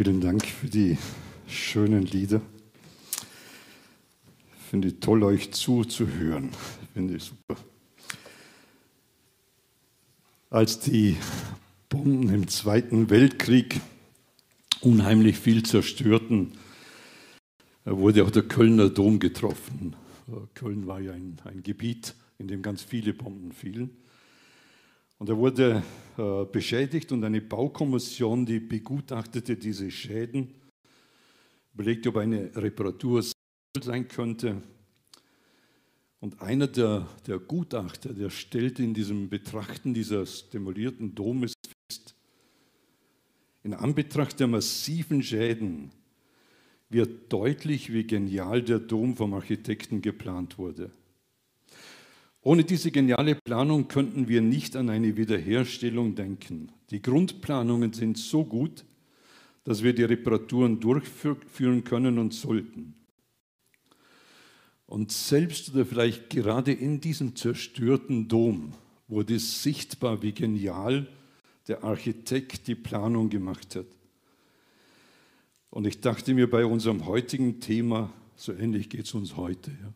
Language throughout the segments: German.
Vielen Dank für die schönen Lieder. Finde ich toll, euch zuzuhören. Finde ich super. Als die Bomben im Zweiten Weltkrieg unheimlich viel zerstörten, wurde auch der Kölner Dom getroffen. Köln war ja ein, ein Gebiet, in dem ganz viele Bomben fielen. Und er wurde äh, beschädigt und eine Baukommission, die begutachtete diese Schäden, überlegte, ob eine Reparatur sein könnte. Und einer der, der Gutachter, der stellte in diesem Betrachten dieses demolierten Domes fest, in Anbetracht der massiven Schäden wird deutlich, wie genial der Dom vom Architekten geplant wurde. Ohne diese geniale Planung könnten wir nicht an eine Wiederherstellung denken. Die Grundplanungen sind so gut, dass wir die Reparaturen durchführen können und sollten. Und selbst oder vielleicht gerade in diesem zerstörten Dom wurde sichtbar, wie genial der Architekt die Planung gemacht hat. Und ich dachte mir bei unserem heutigen Thema, so ähnlich geht es uns heute. Ja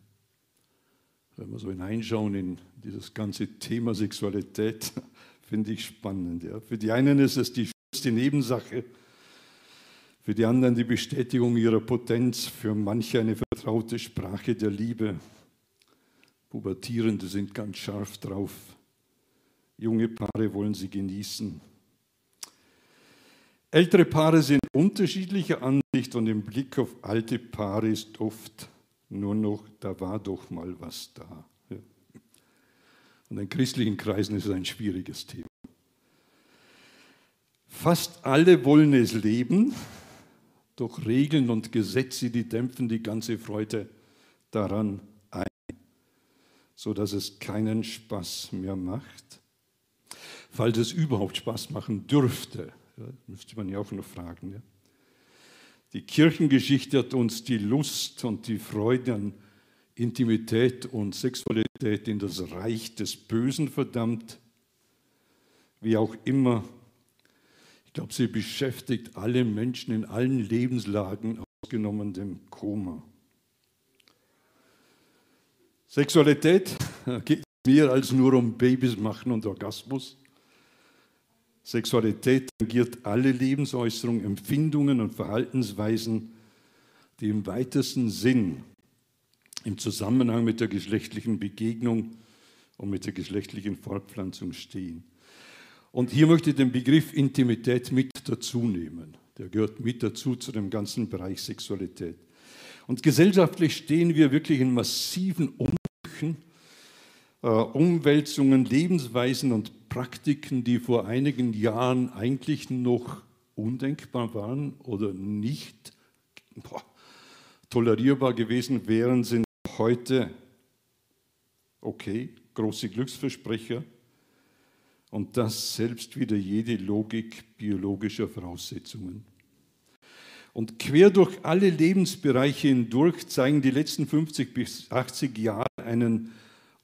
wenn wir so hineinschauen in dieses ganze Thema Sexualität, finde ich spannend. Ja. Für die einen ist es die schönste Nebensache, für die anderen die Bestätigung ihrer Potenz, für manche eine vertraute Sprache der Liebe. Pubertierende sind ganz scharf drauf. Junge Paare wollen sie genießen. Ältere Paare sind unterschiedlicher Ansicht und im Blick auf alte Paare ist oft nur noch, da war doch mal was da. Und in christlichen Kreisen ist es ein schwieriges Thema. Fast alle wollen es leben, doch Regeln und Gesetze, die dämpfen die ganze Freude daran ein, sodass es keinen Spaß mehr macht. Falls es überhaupt Spaß machen dürfte, müsste man ja auch noch fragen. Ja. Die Kirchengeschichte hat uns die Lust und die Freude an Intimität und Sexualität in das Reich des Bösen verdammt. Wie auch immer, ich glaube, sie beschäftigt alle Menschen in allen Lebenslagen, ausgenommen dem Koma. Sexualität geht mehr als nur um Babys machen und Orgasmus. Sexualität tangiert alle Lebensäußerungen, Empfindungen und Verhaltensweisen, die im weitesten Sinn im Zusammenhang mit der geschlechtlichen Begegnung und mit der geschlechtlichen Fortpflanzung stehen. Und hier möchte ich den Begriff Intimität mit dazu nehmen. Der gehört mit dazu zu dem ganzen Bereich Sexualität. Und gesellschaftlich stehen wir wirklich in massiven Umbrüchen äh, Umwälzungen, Lebensweisen und Praktiken, die vor einigen Jahren eigentlich noch undenkbar waren oder nicht boah, tolerierbar gewesen wären, sind heute okay, große Glücksversprecher und das selbst wieder jede Logik biologischer Voraussetzungen. Und quer durch alle Lebensbereiche hindurch zeigen die letzten 50 bis 80 Jahre einen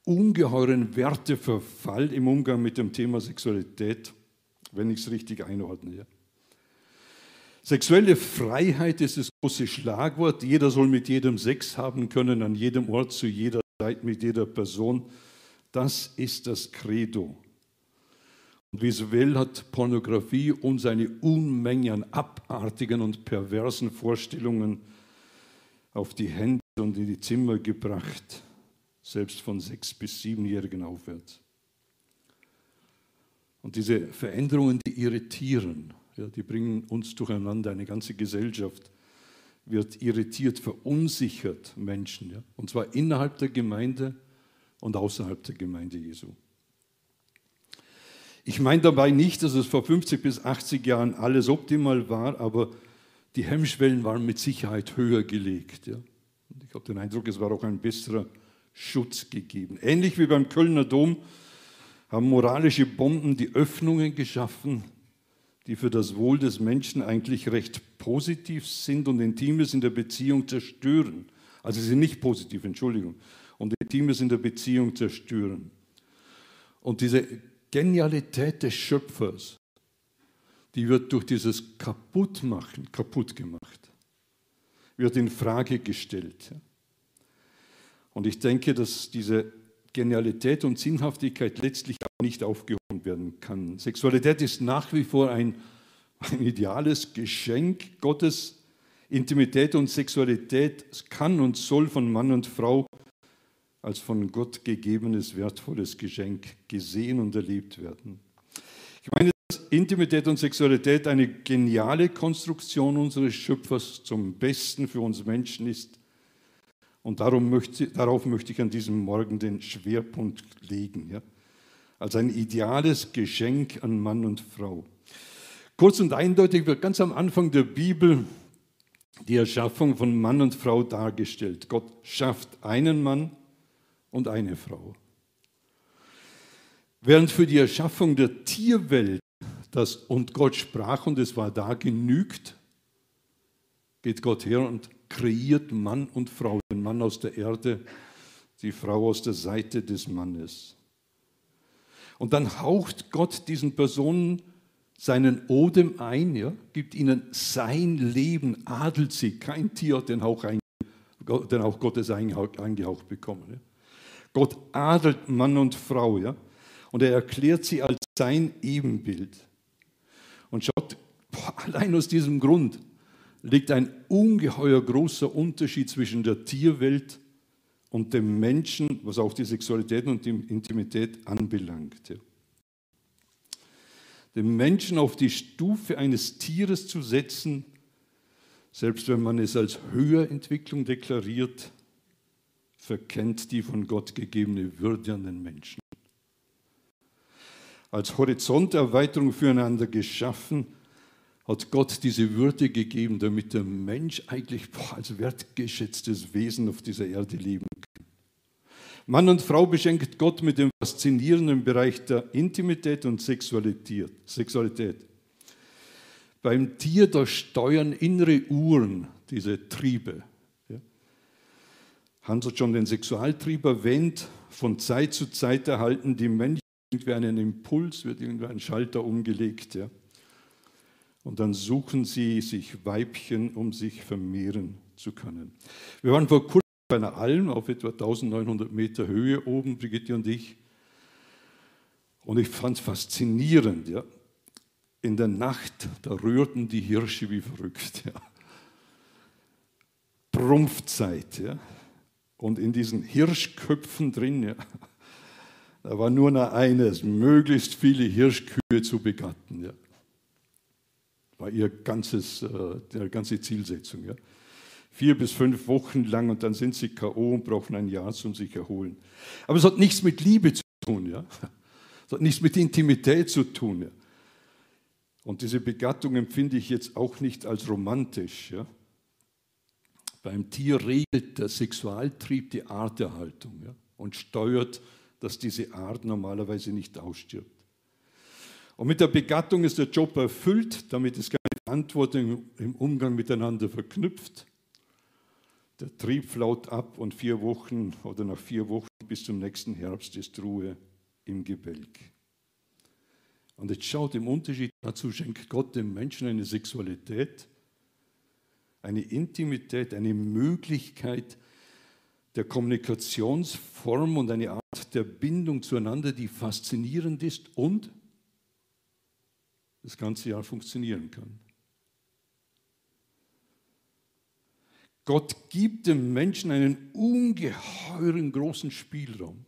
ungeheuren Werteverfall im Umgang mit dem Thema Sexualität, wenn ich es richtig einordne. Ja. Sexuelle Freiheit ist das große Schlagwort. Jeder soll mit jedem Sex haben können, an jedem Ort, zu jeder Zeit, mit jeder Person. Das ist das Credo. Und visuell hat Pornografie uns eine Unmenge an abartigen und perversen Vorstellungen auf die Hände und in die Zimmer gebracht selbst von sechs bis siebenjährigen aufwärts. Und diese Veränderungen, die irritieren, ja, die bringen uns durcheinander. Eine ganze Gesellschaft wird irritiert, verunsichert Menschen. Ja, und zwar innerhalb der Gemeinde und außerhalb der Gemeinde Jesu. Ich meine dabei nicht, dass es vor 50 bis 80 Jahren alles optimal war, aber die Hemmschwellen waren mit Sicherheit höher gelegt. Ja. Und ich habe den Eindruck, es war auch ein besserer Schutz gegeben. Ähnlich wie beim Kölner Dom haben moralische Bomben die Öffnungen geschaffen, die für das Wohl des Menschen eigentlich recht positiv sind und Intimes in der Beziehung zerstören. Also sie sind nicht positiv, Entschuldigung. Und Intimes in der Beziehung zerstören. Und diese Genialität des Schöpfers, die wird durch dieses Kaputtmachen kaputt gemacht, wird in Frage gestellt. Und ich denke, dass diese Genialität und Sinnhaftigkeit letztlich auch nicht aufgehoben werden kann. Sexualität ist nach wie vor ein, ein ideales Geschenk Gottes. Intimität und Sexualität kann und soll von Mann und Frau als von Gott gegebenes wertvolles Geschenk gesehen und erlebt werden. Ich meine, dass Intimität und Sexualität eine geniale Konstruktion unseres Schöpfers zum Besten für uns Menschen ist. Und darum möchte, darauf möchte ich an diesem Morgen den Schwerpunkt legen. Ja? Als ein ideales Geschenk an Mann und Frau. Kurz und eindeutig wird ganz am Anfang der Bibel die Erschaffung von Mann und Frau dargestellt. Gott schafft einen Mann und eine Frau. Während für die Erschaffung der Tierwelt das und Gott sprach und es war da genügt, geht Gott her und kreiert Mann und Frau, den Mann aus der Erde, die Frau aus der Seite des Mannes. Und dann haucht Gott diesen Personen seinen Odem ein, ja, gibt ihnen sein Leben, adelt sie. Kein Tier hat den Hauch, ein, den Hauch Gottes eingehaucht bekommen. Ja. Gott adelt Mann und Frau, ja, und er erklärt sie als sein Ebenbild. Und schaut, boah, allein aus diesem Grund liegt ein ungeheuer großer Unterschied zwischen der Tierwelt und dem Menschen, was auch die Sexualität und die Intimität anbelangt. Den Menschen auf die Stufe eines Tieres zu setzen, selbst wenn man es als Höherentwicklung deklariert, verkennt die von Gott gegebene Würde an den Menschen. Als Horizonterweiterung füreinander geschaffen, hat Gott diese Würde gegeben, damit der Mensch eigentlich als wertgeschätztes Wesen auf dieser Erde leben Mann und Frau beschenkt Gott mit dem faszinierenden Bereich der Intimität und Sexualität. Beim Tier, da steuern innere Uhren diese Triebe. Hans hat schon den Sexualtrieb erwähnt. Von Zeit zu Zeit erhalten die Menschen irgendwie einen Impuls, wird irgendwie ein Schalter umgelegt. Ja. Und dann suchen sie sich Weibchen, um sich vermehren zu können. Wir waren vor kurzem bei einer Alm auf etwa 1900 Meter Höhe oben, Brigitte und ich. Und ich fand es faszinierend. Ja. In der Nacht, da rührten die Hirsche wie verrückt. Ja. Prumpfzeit. Ja. Und in diesen Hirschköpfen drin, ja, da war nur noch eines, möglichst viele Hirschkühe zu begatten. Ja. War ihr ganzes, äh, ganze Zielsetzung. Ja vier bis fünf Wochen lang und dann sind sie K.O. und brauchen ein Jahr zum sich erholen. Aber es hat nichts mit Liebe zu tun, ja. Es hat nichts mit Intimität zu tun, ja. Und diese Begattung empfinde ich jetzt auch nicht als romantisch, ja. Beim Tier regelt der Sexualtrieb die Arterhaltung ja, und steuert, dass diese Art normalerweise nicht ausstirbt. Und mit der Begattung ist der Job erfüllt, damit ist keine Verantwortung im Umgang miteinander verknüpft. Der Trieb flaut ab und vier Wochen oder nach vier Wochen bis zum nächsten Herbst ist Ruhe im Gebälk. Und jetzt schaut im Unterschied dazu, schenkt Gott dem Menschen eine Sexualität, eine Intimität, eine Möglichkeit der Kommunikationsform und eine Art der Bindung zueinander, die faszinierend ist und das ganze Jahr funktionieren kann. Gott gibt dem Menschen einen ungeheuren großen Spielraum.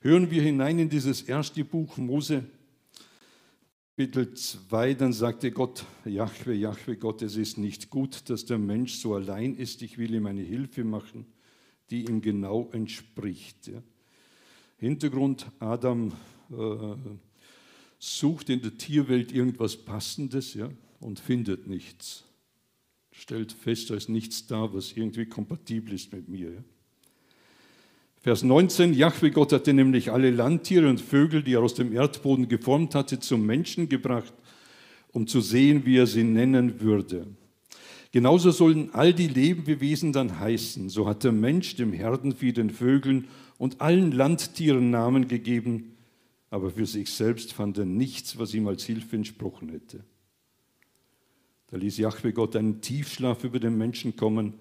Hören wir hinein in dieses erste Buch Mose, Kapitel 2, dann sagte Gott, Jahwe, Jahwe, Gott, es ist nicht gut, dass der Mensch so allein ist, ich will ihm eine Hilfe machen, die ihm genau entspricht. Hintergrund, Adam äh, sucht in der Tierwelt irgendwas Passendes ja, und findet nichts stellt fest, da ist nichts da, was irgendwie kompatibel ist mit mir. Vers 19, Jahwe Gott hatte nämlich alle Landtiere und Vögel, die er aus dem Erdboden geformt hatte, zum Menschen gebracht, um zu sehen, wie er sie nennen würde. Genauso sollen all die Lebewesen dann heißen. So hat der Mensch dem Herdenvieh, den Vögeln und allen Landtieren Namen gegeben, aber für sich selbst fand er nichts, was ihm als Hilfe entsprochen hätte. Da ließ Jahwe Gott einen Tiefschlaf über den Menschen kommen.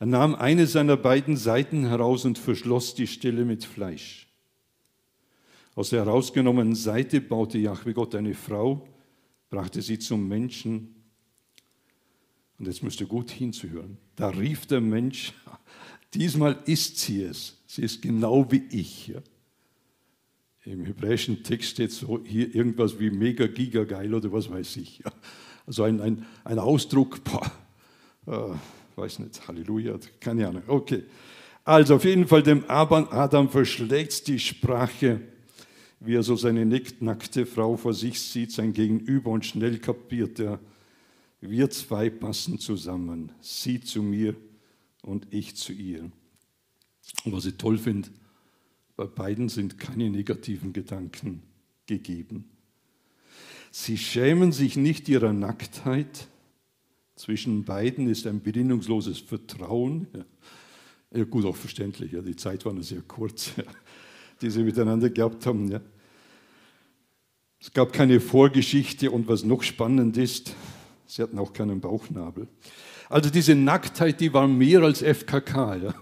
Er nahm eine seiner beiden Seiten heraus und verschloss die Stelle mit Fleisch. Aus der herausgenommenen Seite baute Jahwe Gott eine Frau, brachte sie zum Menschen. Und jetzt müsst ihr gut hinzuhören. Da rief der Mensch, diesmal ist sie es. Sie ist genau wie ich. Ja? Im hebräischen Text steht so hier irgendwas wie mega, giga, geil oder was weiß ich. Ja. Also ein, ein, ein Ausdruck, boah, äh, weiß nicht, Halleluja, keine Ahnung. Okay. Also auf jeden Fall, dem Adam verschlägt die Sprache, wie er so seine nackte Frau vor sich sieht, sein Gegenüber und schnell kapiert er, wir zwei passen zusammen, sie zu mir und ich zu ihr. Und was ich toll finde, bei beiden sind keine negativen Gedanken gegeben. Sie schämen sich nicht ihrer Nacktheit. Zwischen beiden ist ein bedingungsloses Vertrauen. Ja, gut, auch verständlich. Ja, die Zeit war nur sehr kurz, ja, die sie miteinander gehabt haben. Ja. Es gab keine Vorgeschichte und was noch spannend ist, sie hatten auch keinen Bauchnabel. Also diese Nacktheit, die war mehr als FKK. Ja.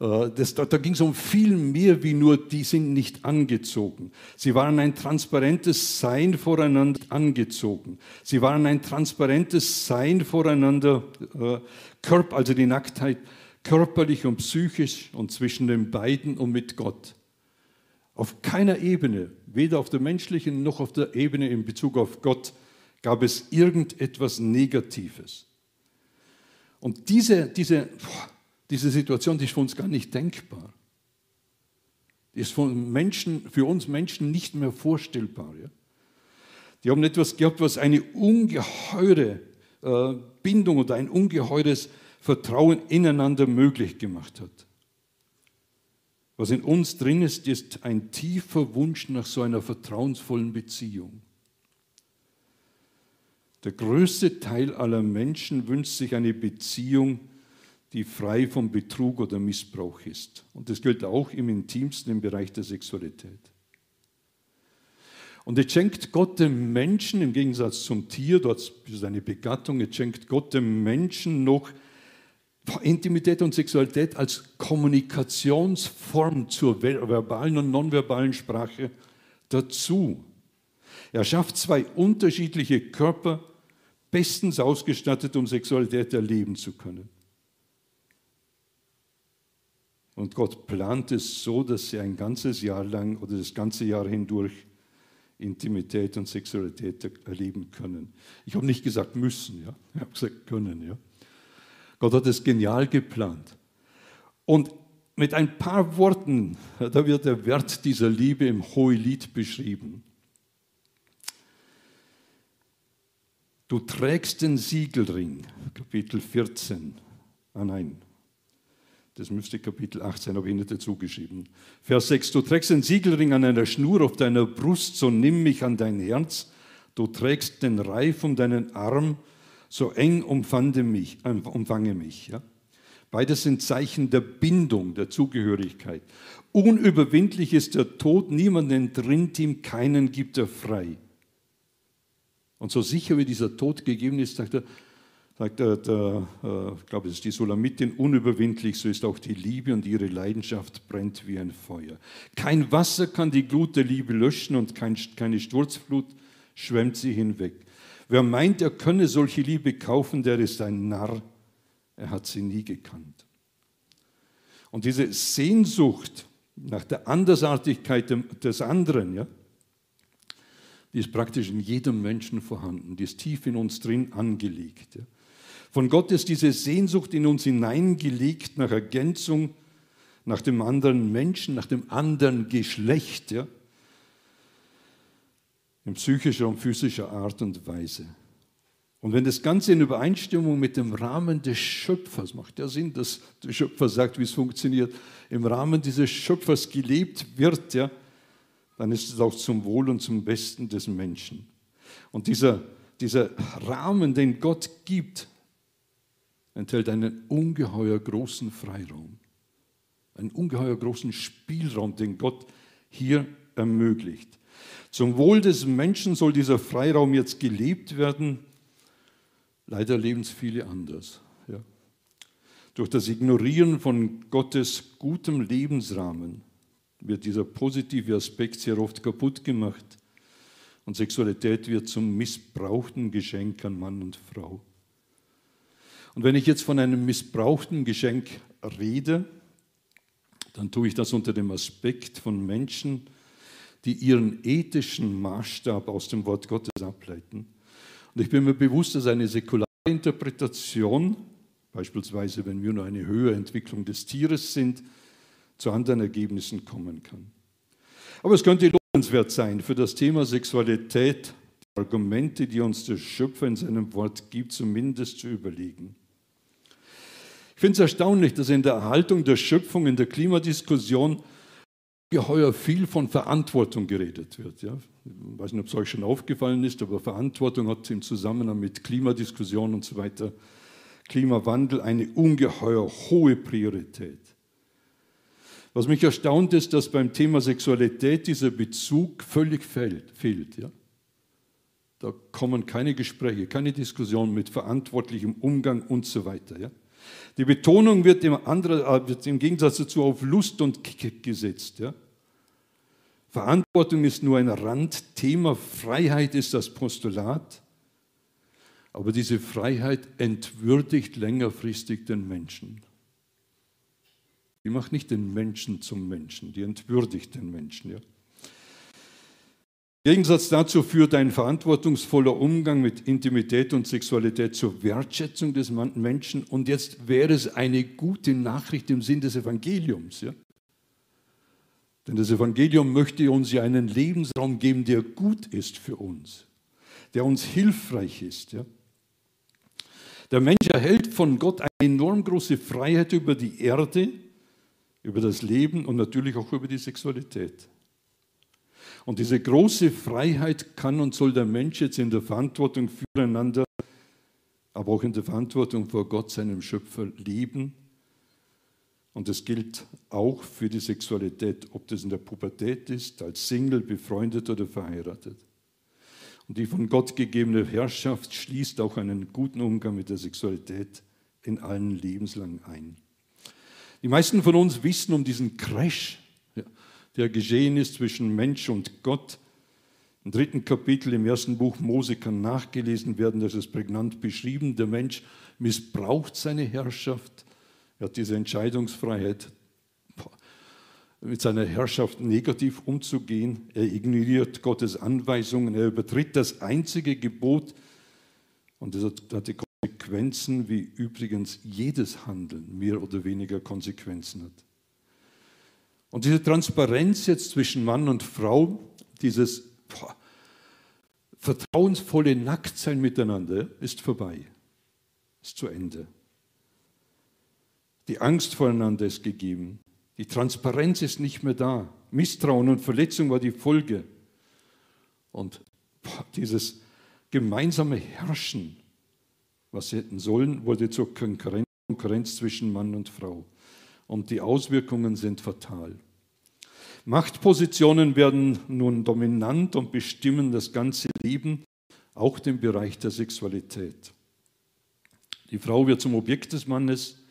Äh, das, da, da ging es um viel mehr wie nur, die sind nicht angezogen. Sie waren ein transparentes Sein voreinander angezogen. Sie waren ein transparentes Sein voreinander, äh, Körper, also die Nacktheit körperlich und psychisch und zwischen den beiden und mit Gott. Auf keiner Ebene, weder auf der menschlichen noch auf der Ebene in Bezug auf Gott, gab es irgendetwas Negatives. Und diese, diese, diese Situation die ist für uns gar nicht denkbar. Die ist von Menschen, für uns Menschen nicht mehr vorstellbar. Ja? Die haben etwas gehabt, was eine ungeheure äh, Bindung oder ein ungeheures Vertrauen ineinander möglich gemacht hat. Was in uns drin ist, ist ein tiefer Wunsch nach so einer vertrauensvollen Beziehung. Der größte Teil aller Menschen wünscht sich eine Beziehung, die frei vom Betrug oder Missbrauch ist. Und das gilt auch im intimsten im Bereich der Sexualität. Und jetzt schenkt Gott dem Menschen, im Gegensatz zum Tier, dort ist eine Begattung, jetzt schenkt Gott dem Menschen noch Intimität und Sexualität als Kommunikationsform zur verbalen und nonverbalen Sprache dazu. Er schafft zwei unterschiedliche Körper, bestens ausgestattet, um Sexualität erleben zu können. Und Gott plant es so, dass sie ein ganzes Jahr lang oder das ganze Jahr hindurch Intimität und Sexualität erleben können. Ich habe nicht gesagt müssen, ja. ich habe gesagt können. Ja. Gott hat es genial geplant. Und mit ein paar Worten, da wird der Wert dieser Liebe im Hohelied beschrieben. Du trägst den Siegelring, Kapitel 14. Ah nein, das müsste Kapitel 8 sein, habe ich nicht dazu geschrieben. Vers 6. Du trägst den Siegelring an einer Schnur auf deiner Brust, so nimm mich an dein Herz. Du trägst den Reif um deinen Arm, so eng umfange mich. Äh, umfange mich ja? Beides sind Zeichen der Bindung, der Zugehörigkeit. Unüberwindlich ist der Tod, niemand entrinnt ihm, keinen gibt er frei. Und so sicher wie dieser Tod gegeben ist, sagt er, sagt der, der äh, ich glaube, es ist die Solamitin, unüberwindlich, so ist auch die Liebe und ihre Leidenschaft brennt wie ein Feuer. Kein Wasser kann die Glut der Liebe löschen und kein, keine Sturzflut schwemmt sie hinweg. Wer meint, er könne solche Liebe kaufen, der ist ein Narr. Er hat sie nie gekannt. Und diese Sehnsucht nach der Andersartigkeit des anderen, ja, die ist praktisch in jedem Menschen vorhanden, die ist tief in uns drin angelegt. Ja. Von Gott ist diese Sehnsucht in uns hineingelegt nach Ergänzung, nach dem anderen Menschen, nach dem anderen Geschlecht, ja? in psychischer und physischer Art und Weise. Und wenn das Ganze in Übereinstimmung mit dem Rahmen des Schöpfers macht, ja Sinn, dass der Schöpfer sagt, wie es funktioniert, im Rahmen dieses Schöpfers gelebt wird, ja, dann ist es auch zum Wohl und zum Besten des Menschen. Und dieser, dieser Rahmen, den Gott gibt, enthält einen ungeheuer großen Freiraum, einen ungeheuer großen Spielraum, den Gott hier ermöglicht. Zum Wohl des Menschen soll dieser Freiraum jetzt gelebt werden. Leider leben es viele anders. Ja. Durch das Ignorieren von Gottes gutem Lebensrahmen wird dieser positive Aspekt sehr oft kaputt gemacht und Sexualität wird zum missbrauchten Geschenk an Mann und Frau. Und wenn ich jetzt von einem missbrauchten Geschenk rede, dann tue ich das unter dem Aspekt von Menschen, die ihren ethischen Maßstab aus dem Wort Gottes ableiten. Und ich bin mir bewusst, dass eine säkulare Interpretation, beispielsweise wenn wir nur eine höhere Entwicklung des Tieres sind, zu anderen Ergebnissen kommen kann. Aber es könnte lohnenswert sein, für das Thema Sexualität die Argumente, die uns der Schöpfer in seinem Wort gibt, zumindest zu überlegen. Ich finde es erstaunlich, dass in der Erhaltung der Schöpfung, in der Klimadiskussion, geheuer viel von Verantwortung geredet wird. Ja? Ich weiß nicht, ob es euch schon aufgefallen ist, aber Verantwortung hat im Zusammenhang mit Klimadiskussion und so weiter, Klimawandel eine ungeheuer hohe Priorität. Was mich erstaunt ist, dass beim Thema Sexualität dieser Bezug völlig fehlt. Ja? Da kommen keine Gespräche, keine Diskussionen mit verantwortlichem Umgang und so weiter. Ja? Die Betonung wird im, anderen, äh, wird im Gegensatz dazu auf Lust und Kick gesetzt. Ja? Verantwortung ist nur ein Randthema, Freiheit ist das Postulat. Aber diese Freiheit entwürdigt längerfristig den Menschen. Die macht nicht den Menschen zum Menschen, die entwürdigt den Menschen. Ja? Im Gegensatz dazu führt ein verantwortungsvoller Umgang mit Intimität und Sexualität zur Wertschätzung des Menschen. Und jetzt wäre es eine gute Nachricht im Sinn des Evangeliums. Ja? Denn das Evangelium möchte uns ja einen Lebensraum geben, der gut ist für uns, der uns hilfreich ist. Ja? Der Mensch erhält von Gott eine enorm große Freiheit über die Erde, über das Leben und natürlich auch über die Sexualität. Und diese große Freiheit kann und soll der Mensch jetzt in der Verantwortung füreinander, aber auch in der Verantwortung vor Gott, seinem Schöpfer, leben. Und das gilt auch für die Sexualität, ob das in der Pubertät ist, als Single, befreundet oder verheiratet. Und die von Gott gegebene Herrschaft schließt auch einen guten Umgang mit der Sexualität in allen Lebenslang ein. Die meisten von uns wissen um diesen Crash, der geschehen ist zwischen Mensch und Gott. Im dritten Kapitel im ersten Buch Mose kann nachgelesen werden, das ist prägnant beschrieben. Der Mensch missbraucht seine Herrschaft. Er hat diese Entscheidungsfreiheit, mit seiner Herrschaft negativ umzugehen. Er ignoriert Gottes Anweisungen. Er übertritt das einzige Gebot. Und das hat die Konsequenzen, wie übrigens jedes Handeln mehr oder weniger Konsequenzen hat. Und diese Transparenz jetzt zwischen Mann und Frau, dieses boah, vertrauensvolle Nacktsein miteinander, ist vorbei, ist zu Ende. Die Angst voreinander ist gegeben. Die Transparenz ist nicht mehr da. Misstrauen und Verletzung war die Folge. Und boah, dieses gemeinsame Herrschen, was sie hätten sollen, wurde zur Konkurrenz zwischen Mann und Frau. Und die Auswirkungen sind fatal. Machtpositionen werden nun dominant und bestimmen das ganze Leben, auch den Bereich der Sexualität. Die Frau wird zum Objekt des Mannes,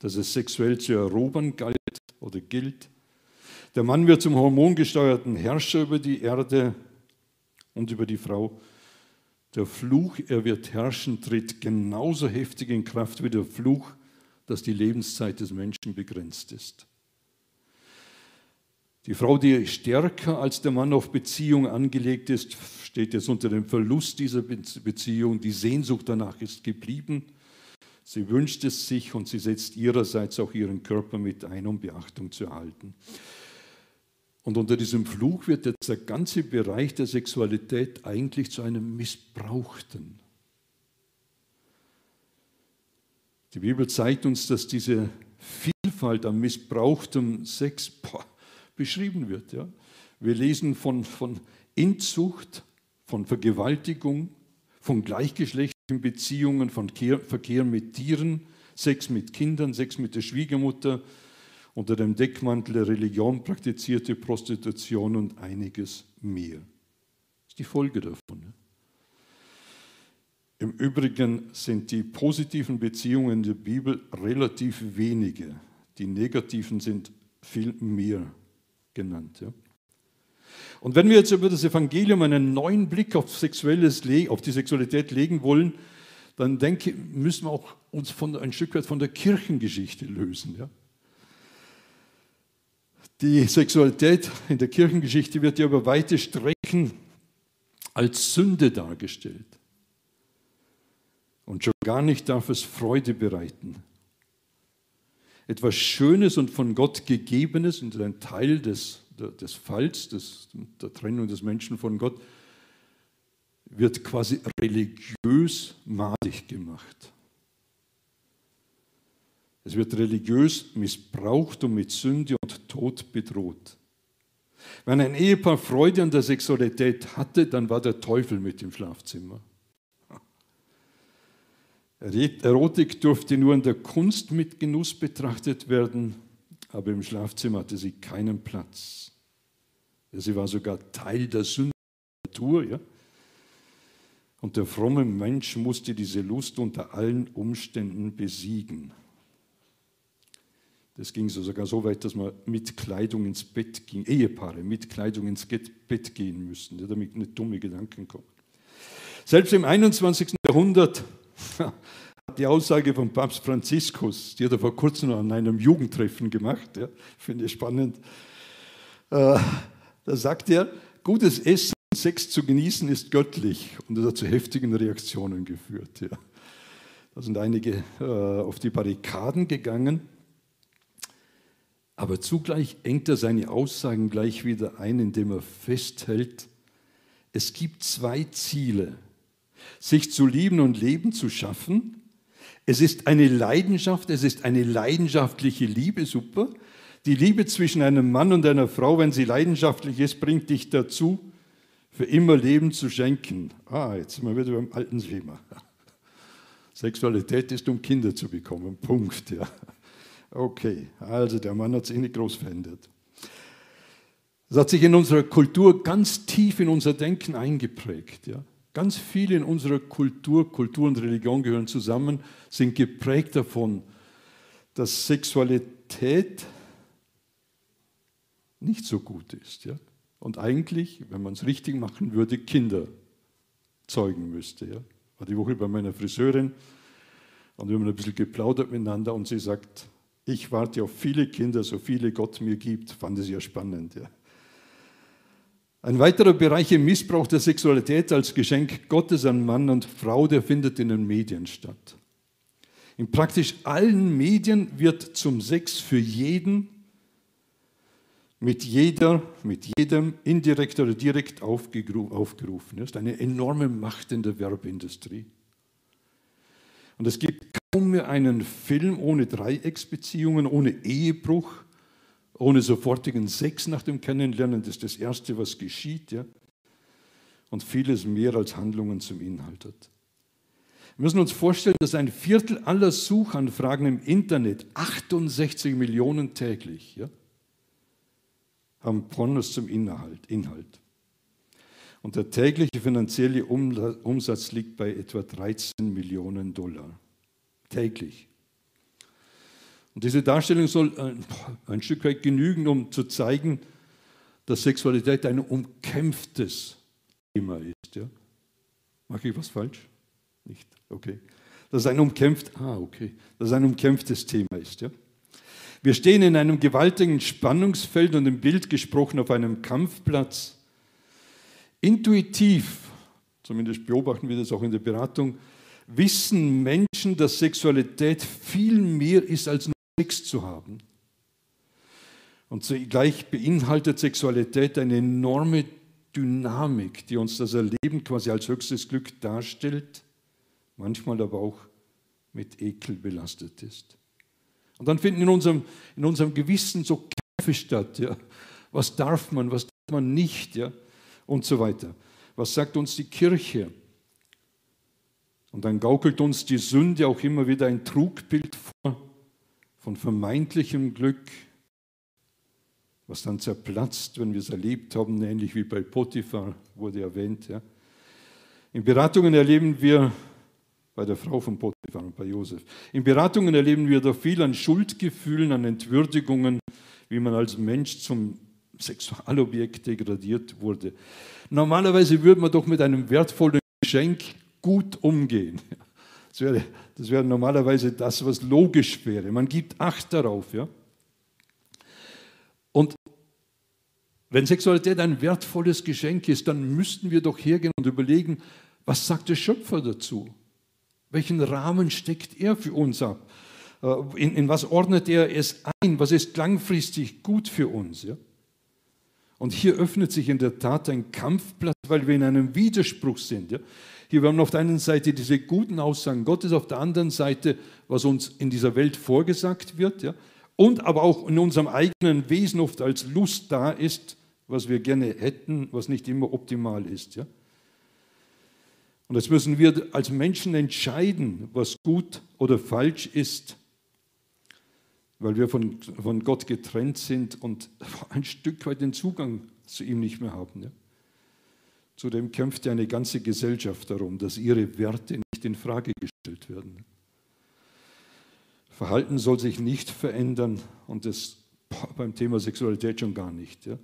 das es sexuell zu erobern galt oder gilt. Der Mann wird zum hormongesteuerten Herrscher über die Erde und über die Frau. Der Fluch, er wird herrschen, tritt genauso heftig in Kraft wie der Fluch, dass die Lebenszeit des Menschen begrenzt ist. Die Frau, die stärker als der Mann auf Beziehung angelegt ist, steht jetzt unter dem Verlust dieser Beziehung. Die Sehnsucht danach ist geblieben. Sie wünscht es sich und sie setzt ihrerseits auch ihren Körper mit ein, um Beachtung zu erhalten. Und unter diesem Fluch wird jetzt der ganze Bereich der Sexualität eigentlich zu einem Missbrauchten. Die Bibel zeigt uns, dass diese Vielfalt an missbrauchtem Sex, boah, beschrieben wird. Ja. Wir lesen von, von Inzucht, von Vergewaltigung, von gleichgeschlechtlichen Beziehungen, von Verkehr mit Tieren, Sex mit Kindern, Sex mit der Schwiegermutter unter dem Deckmantel der Religion praktizierte Prostitution und einiges mehr. Das ist die Folge davon. Im Übrigen sind die positiven Beziehungen der Bibel relativ wenige. Die negativen sind viel mehr genannt. Ja. Und wenn wir jetzt über das Evangelium einen neuen Blick auf, sexuelles, auf die Sexualität legen wollen, dann denke, müssen wir auch uns von, ein Stück weit von der Kirchengeschichte lösen. Ja. Die Sexualität in der Kirchengeschichte wird ja über weite Strecken als Sünde dargestellt. Und schon gar nicht darf es Freude bereiten. Etwas Schönes und von Gott Gegebenes und ein Teil des, des Falls, des, der Trennung des Menschen von Gott, wird quasi religiös madig gemacht. Es wird religiös missbraucht und mit Sünde und Tod bedroht. Wenn ein Ehepaar Freude an der Sexualität hatte, dann war der Teufel mit im Schlafzimmer. Erotik durfte nur in der Kunst mit Genuss betrachtet werden, aber im Schlafzimmer hatte sie keinen Platz. Sie war sogar Teil der Sünde Natur. Ja? Und der fromme Mensch musste diese Lust unter allen Umständen besiegen. Das ging so sogar so weit, dass man mit Kleidung ins Bett ging, Ehepaare mit Kleidung ins Bett gehen müssten, damit nicht dumme Gedanken kommen. Selbst im 21. Jahrhundert die Aussage von Papst Franziskus, die hat er vor kurzem an einem Jugendtreffen gemacht, ja, finde ich spannend. Äh, da sagt er, gutes Essen, Sex zu genießen ist göttlich. Und das hat zu heftigen Reaktionen geführt. Ja. Da sind einige äh, auf die Barrikaden gegangen. Aber zugleich engt er seine Aussagen gleich wieder ein, indem er festhält, es gibt zwei Ziele, sich zu lieben und Leben zu schaffen. Es ist eine Leidenschaft, es ist eine leidenschaftliche Liebe, super. Die Liebe zwischen einem Mann und einer Frau, wenn sie leidenschaftlich ist, bringt dich dazu, für immer Leben zu schenken. Ah, jetzt sind wir wieder beim alten Thema. Sexualität ist, um Kinder zu bekommen. Punkt. Ja. Okay, also der Mann hat sich nicht groß verändert. Das hat sich in unserer Kultur ganz tief in unser Denken eingeprägt. Ja. Ganz viele in unserer Kultur, Kultur und Religion gehören zusammen, sind geprägt davon, dass Sexualität nicht so gut ist. Ja. Und eigentlich, wenn man es richtig machen würde, Kinder zeugen müsste. Ja. War die Woche bei meiner Friseurin und wir haben ein bisschen geplaudert miteinander und sie sagt, ich warte auf viele Kinder, so viele Gott mir gibt. Fand es ja spannend. Ja. Ein weiterer Bereich im Missbrauch der Sexualität als Geschenk Gottes an Mann und Frau, der findet in den Medien statt. In praktisch allen Medien wird zum Sex für jeden, mit jeder, mit jedem indirekt oder direkt aufgerufen. Das ist eine enorme Macht in der Werbeindustrie. Und es gibt kaum mehr einen Film ohne Dreiecksbeziehungen, ohne Ehebruch, ohne sofortigen Sex nach dem Kennenlernen. Das ist das Erste, was geschieht. Ja? Und vieles mehr als Handlungen zum Inhalt hat. Wir müssen uns vorstellen, dass ein Viertel aller Suchanfragen im Internet, 68 Millionen täglich, ja, haben Pornos zum Inhalt. Inhalt. Und der tägliche finanzielle Umsatz liegt bei etwa 13 Millionen Dollar. Täglich. Und diese Darstellung soll ein, ein Stück weit genügen, um zu zeigen, dass Sexualität ein umkämpftes Thema ist. Ja? Mache ich was falsch? Nicht? Okay. Dass ein umkämpft, ah, okay. Dass ein umkämpftes Thema ist. Ja? Wir stehen in einem gewaltigen Spannungsfeld und im Bild gesprochen auf einem Kampfplatz. Intuitiv, zumindest beobachten wir das auch in der Beratung, wissen Menschen, dass Sexualität viel mehr ist als Sex zu haben. Und zugleich beinhaltet Sexualität eine enorme Dynamik, die uns das Erleben quasi als höchstes Glück darstellt, manchmal aber auch mit Ekel belastet ist. Und dann finden in unserem, in unserem Gewissen so Kämpfe statt. Ja. Was darf man, was darf man nicht? Ja und so weiter. Was sagt uns die Kirche? Und dann gaukelt uns die Sünde auch immer wieder ein Trugbild von vermeintlichem Glück, was dann zerplatzt, wenn wir es erlebt haben, ähnlich wie bei Potiphar wurde erwähnt. Ja. In Beratungen erleben wir, bei der Frau von Potiphar und bei Josef, in Beratungen erleben wir da viel an Schuldgefühlen, an Entwürdigungen, wie man als Mensch zum Sexualobjekt degradiert wurde. Normalerweise würde man doch mit einem wertvollen Geschenk gut umgehen. Das wäre, das wäre normalerweise das, was logisch wäre. Man gibt Acht darauf. Ja? Und wenn Sexualität ein wertvolles Geschenk ist, dann müssten wir doch hergehen und überlegen, was sagt der Schöpfer dazu? Welchen Rahmen steckt er für uns ab? Äh, in, in was ordnet er es ein? Was ist langfristig gut für uns? Ja? Und hier öffnet sich in der Tat ein Kampfplatz, weil wir in einem Widerspruch sind. Ja? Hier haben wir auf der einen Seite diese guten Aussagen Gottes, auf der anderen Seite, was uns in dieser Welt vorgesagt wird. Ja? Und aber auch in unserem eigenen Wesen oft als Lust da ist, was wir gerne hätten, was nicht immer optimal ist. Ja? Und jetzt müssen wir als Menschen entscheiden, was gut oder falsch ist weil wir von, von Gott getrennt sind und ein Stück weit den Zugang zu ihm nicht mehr haben. Ja? Zudem kämpft ja eine ganze Gesellschaft darum, dass ihre Werte nicht in Frage gestellt werden. Verhalten soll sich nicht verändern und das beim Thema Sexualität schon gar nicht. Ja?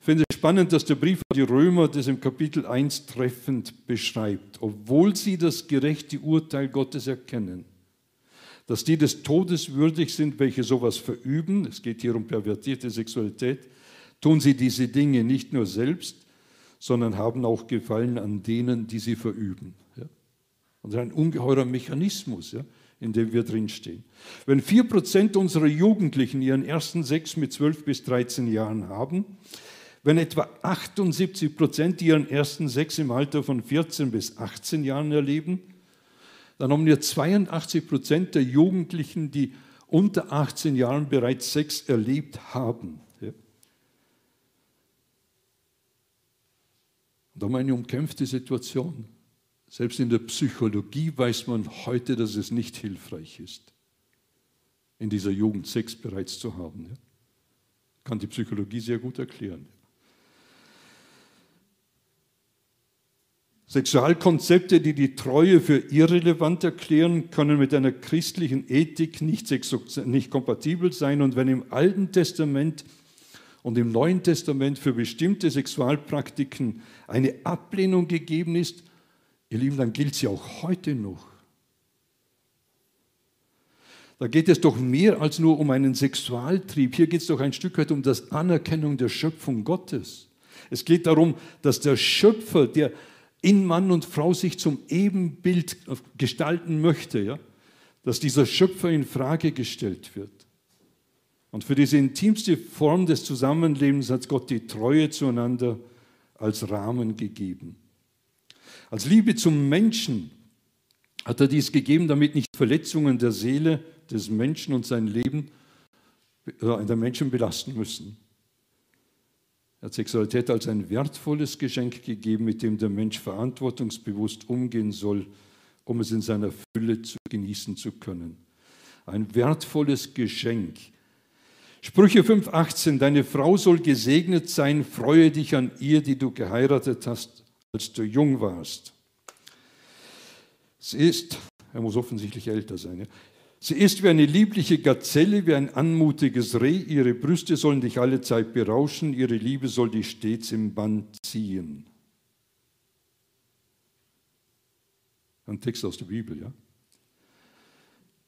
Ich finde es spannend, dass der Brief an die Römer das im Kapitel 1 treffend beschreibt. Obwohl sie das gerechte Urteil Gottes erkennen, dass die des Todes würdig sind, welche sowas verüben, es geht hier um pervertierte Sexualität, tun sie diese Dinge nicht nur selbst, sondern haben auch Gefallen an denen, die sie verüben. Ja? Und ein ungeheurer Mechanismus, ja, in dem wir drinstehen. Wenn 4% unserer Jugendlichen ihren ersten Sex mit 12 bis 13 Jahren haben, wenn etwa 78% ihren ersten Sex im Alter von 14 bis 18 Jahren erleben, dann haben wir 82 Prozent der Jugendlichen, die unter 18 Jahren bereits Sex erlebt haben. Ja. Und wir eine umkämpfte Situation. Selbst in der Psychologie weiß man heute, dass es nicht hilfreich ist, in dieser Jugend Sex bereits zu haben. Ja. Kann die Psychologie sehr gut erklären. Sexualkonzepte, die die Treue für irrelevant erklären, können mit einer christlichen Ethik nicht, nicht kompatibel sein. Und wenn im Alten Testament und im Neuen Testament für bestimmte Sexualpraktiken eine Ablehnung gegeben ist, ihr Lieben, dann gilt sie auch heute noch. Da geht es doch mehr als nur um einen Sexualtrieb. Hier geht es doch ein Stück weit um das Anerkennung der Schöpfung Gottes. Es geht darum, dass der Schöpfer, der in Mann und Frau sich zum Ebenbild gestalten möchte, ja? dass dieser Schöpfer in Frage gestellt wird. Und für diese intimste Form des Zusammenlebens hat Gott die Treue zueinander als Rahmen gegeben. Als Liebe zum Menschen hat er dies gegeben, damit nicht Verletzungen der Seele des Menschen und sein Leben äh, der Menschen belasten müssen. Er hat Sexualität als ein wertvolles Geschenk gegeben, mit dem der Mensch verantwortungsbewusst umgehen soll, um es in seiner Fülle zu genießen zu können. Ein wertvolles Geschenk. Sprüche 5,18: Deine Frau soll gesegnet sein, freue dich an ihr, die du geheiratet hast, als du jung warst. Sie ist, er muss offensichtlich älter sein, ja? Sie ist wie eine liebliche Gazelle, wie ein anmutiges Reh. Ihre Brüste sollen dich alle Zeit berauschen. Ihre Liebe soll dich stets im Band ziehen. Ein Text aus der Bibel, ja.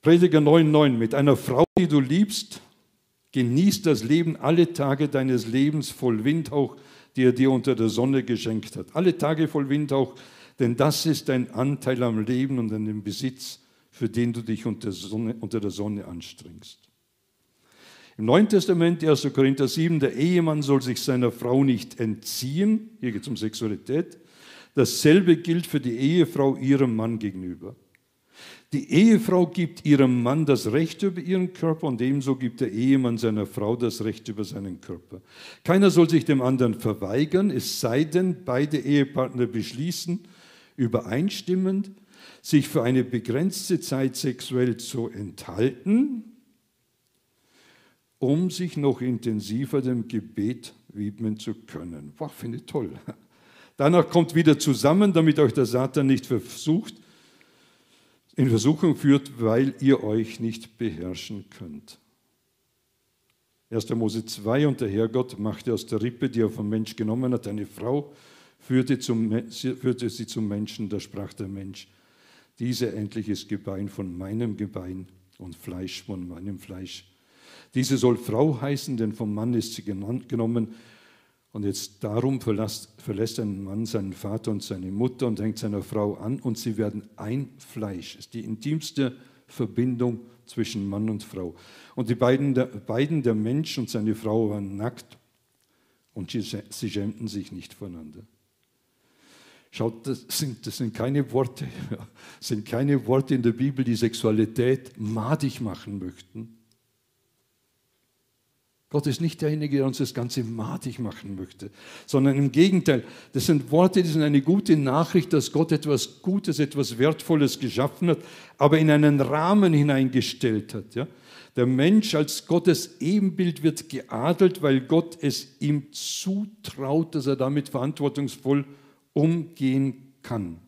Prediger 9,9. Mit einer Frau, die du liebst, genießt das Leben alle Tage deines Lebens voll Windhauch, die er dir unter der Sonne geschenkt hat. Alle Tage voll Windhauch, denn das ist dein Anteil am Leben und an dem Besitz für den du dich unter, Sonne, unter der Sonne anstrengst. Im Neuen Testament, 1. Korinther 7, der Ehemann soll sich seiner Frau nicht entziehen, hier geht es um Sexualität. Dasselbe gilt für die Ehefrau ihrem Mann gegenüber. Die Ehefrau gibt ihrem Mann das Recht über ihren Körper und ebenso gibt der Ehemann seiner Frau das Recht über seinen Körper. Keiner soll sich dem anderen verweigern, es sei denn, beide Ehepartner beschließen, übereinstimmend, sich für eine begrenzte Zeit sexuell zu enthalten um sich noch intensiver dem Gebet widmen zu können. Wow, finde ich toll. Danach kommt wieder zusammen, damit euch der Satan nicht versucht, in Versuchung führt, weil ihr euch nicht beherrschen könnt. 1. Mose 2 und der Herrgott machte aus der Rippe, die er vom Mensch genommen hat, eine Frau, führte, zum, führte sie zum Menschen, da sprach der Mensch, diese endlich ist Gebein von meinem Gebein und Fleisch von meinem Fleisch. Diese soll Frau heißen, denn vom Mann ist sie genommen. Und jetzt darum verlässt, verlässt ein Mann seinen Vater und seine Mutter und hängt seiner Frau an und sie werden ein Fleisch. Das ist die intimste Verbindung zwischen Mann und Frau. Und die beiden, der, beiden, der Mensch und seine Frau, waren nackt und sie, sie schämten sich nicht voneinander. Schaut, das sind, das sind keine Worte, sind keine Worte in der Bibel, die Sexualität madig machen möchten. Gott ist nicht derjenige, der uns das Ganze madig machen möchte, sondern im Gegenteil, das sind Worte, die sind eine gute Nachricht, dass Gott etwas Gutes, etwas Wertvolles geschaffen hat, aber in einen Rahmen hineingestellt hat. Ja? Der Mensch als Gottes Ebenbild wird geadelt, weil Gott es ihm zutraut, dass er damit verantwortungsvoll umgehen kann.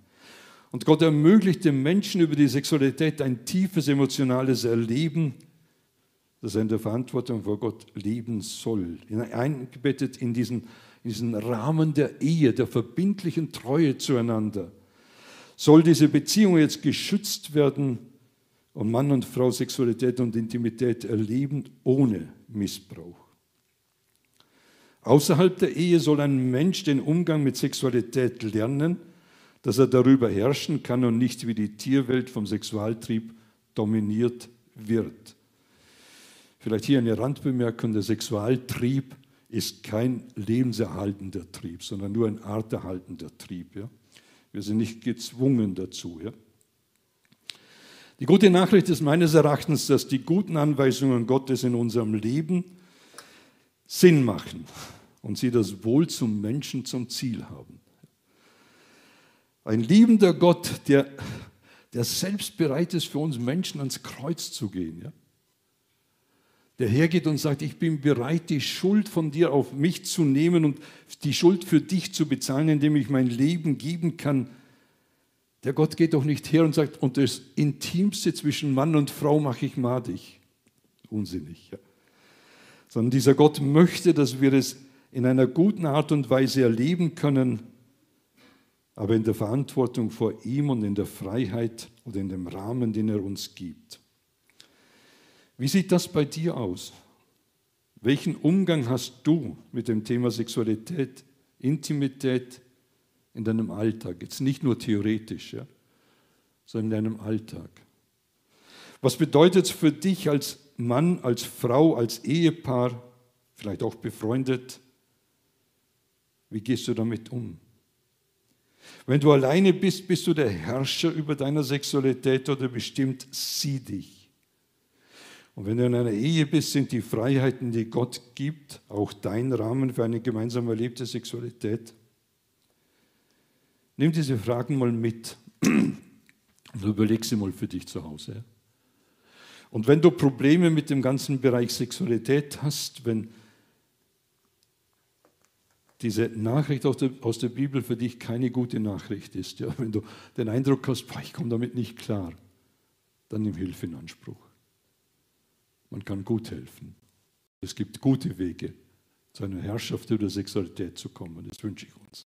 Und Gott ermöglicht dem Menschen über die Sexualität ein tiefes emotionales Erleben, dass er in der Verantwortung vor Gott leben soll. Eingebettet in diesen, diesen Rahmen der Ehe, der verbindlichen Treue zueinander. Soll diese Beziehung jetzt geschützt werden und Mann und Frau Sexualität und Intimität erleben ohne Missbrauch. Außerhalb der Ehe soll ein Mensch den Umgang mit Sexualität lernen, dass er darüber herrschen kann und nicht wie die Tierwelt vom Sexualtrieb dominiert wird. Vielleicht hier eine Randbemerkung, der Sexualtrieb ist kein lebenserhaltender Trieb, sondern nur ein arterhaltender Trieb. Ja? Wir sind nicht gezwungen dazu. Ja? Die gute Nachricht ist meines Erachtens, dass die guten Anweisungen Gottes in unserem Leben Sinn machen und sie das Wohl zum Menschen zum Ziel haben. Ein liebender Gott, der, der selbst bereit ist, für uns Menschen ans Kreuz zu gehen. Ja? Der hergeht und sagt, ich bin bereit, die Schuld von dir auf mich zu nehmen und die Schuld für dich zu bezahlen, indem ich mein Leben geben kann. Der Gott geht doch nicht her und sagt, und das Intimste zwischen Mann und Frau mache ich madig. Unsinnig. Ja. Sondern dieser Gott möchte, dass wir es in einer guten Art und Weise erleben können, aber in der Verantwortung vor ihm und in der Freiheit oder in dem Rahmen, den er uns gibt. Wie sieht das bei dir aus? Welchen Umgang hast du mit dem Thema Sexualität, Intimität in deinem Alltag? Jetzt nicht nur theoretisch, ja, sondern in deinem Alltag. Was bedeutet es für dich als Mann, als Frau, als Ehepaar, vielleicht auch befreundet? Wie gehst du damit um? Wenn du alleine bist, bist du der Herrscher über deine Sexualität oder bestimmt sie dich? Und wenn du in einer Ehe bist, sind die Freiheiten, die Gott gibt, auch dein Rahmen für eine gemeinsam erlebte Sexualität. Nimm diese Fragen mal mit und überleg sie mal für dich zu Hause. Und wenn du Probleme mit dem ganzen Bereich Sexualität hast, wenn diese Nachricht aus der, Bibel für dich keine gute Nachricht ist, ja, wenn du den Eindruck hast, boah, ich komme damit nicht klar, dann nimm Hilfe in Anspruch. Man kann gut helfen. Es gibt gute Wege, zu einer Herrschaft über Sexualität zu kommen. Das wünsche ich uns.